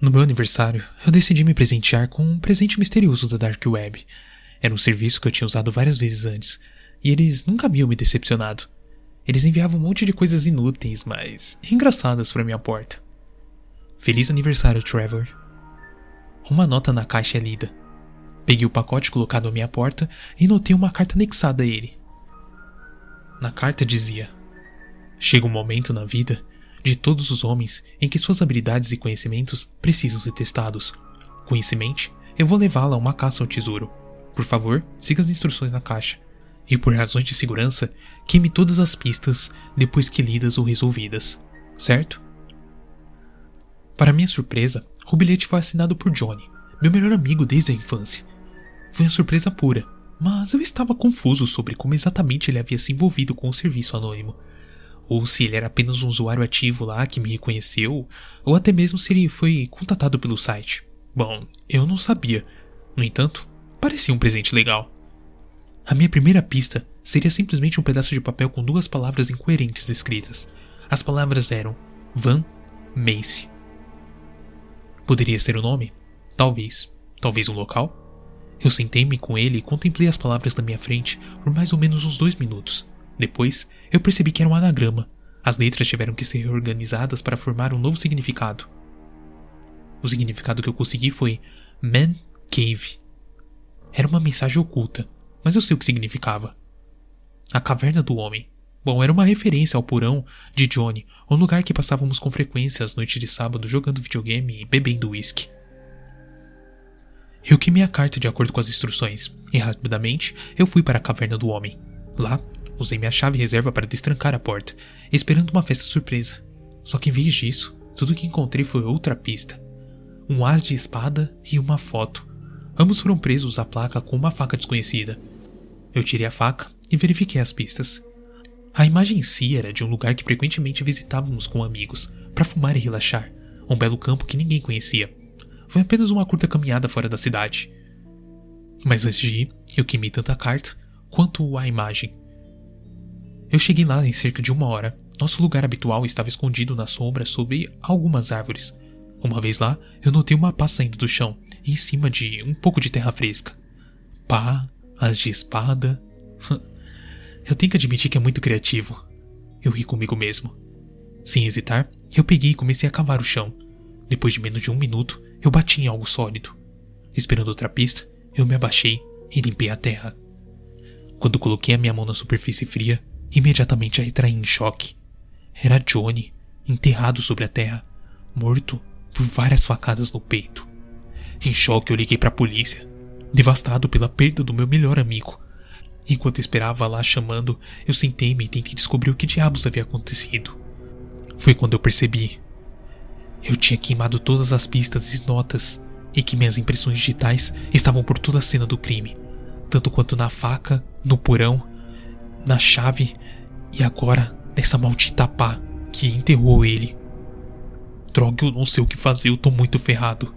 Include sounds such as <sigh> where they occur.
No meu aniversário, eu decidi me presentear com um presente misterioso da Dark Web. Era um serviço que eu tinha usado várias vezes antes, e eles nunca haviam me decepcionado. Eles enviavam um monte de coisas inúteis, mas engraçadas para minha porta. Feliz aniversário, Trevor. Uma nota na caixa é lida. Peguei o pacote colocado à minha porta e notei uma carta anexada a ele. Na carta dizia: Chega um momento na vida de todos os homens em que suas habilidades e conhecimentos precisam ser testados. Com isso em mente, eu vou levá-la a uma caça ao tesouro. Por favor, siga as instruções na caixa. E por razões de segurança, queime todas as pistas depois que lidas ou resolvidas. Certo? Para minha surpresa, o bilhete foi assinado por Johnny, meu melhor amigo desde a infância. Foi uma surpresa pura, mas eu estava confuso sobre como exatamente ele havia se envolvido com o serviço anônimo ou se ele era apenas um usuário ativo lá que me reconheceu, ou até mesmo se ele foi contatado pelo site. Bom, eu não sabia. No entanto, parecia um presente legal. A minha primeira pista seria simplesmente um pedaço de papel com duas palavras incoerentes escritas. As palavras eram Van Mace. Poderia ser o nome? Talvez. Talvez um local? Eu sentei-me com ele e contemplei as palavras na minha frente por mais ou menos uns dois minutos. Depois, eu percebi que era um anagrama. As letras tiveram que ser reorganizadas para formar um novo significado. O significado que eu consegui foi Man Cave. Era uma mensagem oculta, mas eu sei o que significava. A caverna do homem. Bom, era uma referência ao porão de Johnny, um lugar que passávamos com frequência às noites de sábado jogando videogame e bebendo uísque. Eu queimei a carta de acordo com as instruções, e rapidamente eu fui para a caverna do homem. Lá, Usei minha chave reserva para destrancar a porta, esperando uma festa surpresa. Só que em vez disso, tudo que encontrei foi outra pista. Um as de espada e uma foto. Ambos foram presos à placa com uma faca desconhecida. Eu tirei a faca e verifiquei as pistas. A imagem em si era de um lugar que frequentemente visitávamos com amigos, para fumar e relaxar. Um belo campo que ninguém conhecia. Foi apenas uma curta caminhada fora da cidade. Mas antes de ir, eu queimei tanto a carta quanto a imagem. Eu cheguei lá em cerca de uma hora. Nosso lugar habitual estava escondido na sombra sob algumas árvores. Uma vez lá, eu notei uma pá saindo do chão, em cima de um pouco de terra fresca. Pá, as de espada. <laughs> eu tenho que admitir que é muito criativo. Eu ri comigo mesmo. Sem hesitar, eu peguei e comecei a cavar o chão. Depois de menos de um minuto, eu bati em algo sólido. Esperando outra pista, eu me abaixei e limpei a terra. Quando coloquei a minha mão na superfície fria, Imediatamente a retraí em choque. Era Johnny, enterrado sobre a terra, morto por várias facadas no peito. Em choque, eu liguei para a polícia, devastado pela perda do meu melhor amigo. Enquanto esperava lá chamando, eu sentei-me e tentei descobrir o que diabos havia acontecido. Foi quando eu percebi. Eu tinha queimado todas as pistas e notas, e que minhas impressões digitais estavam por toda a cena do crime, tanto quanto na faca, no porão na chave e agora nessa maldita pá que enterrou ele. Droga, eu não sei o que fazer, eu tô muito ferrado.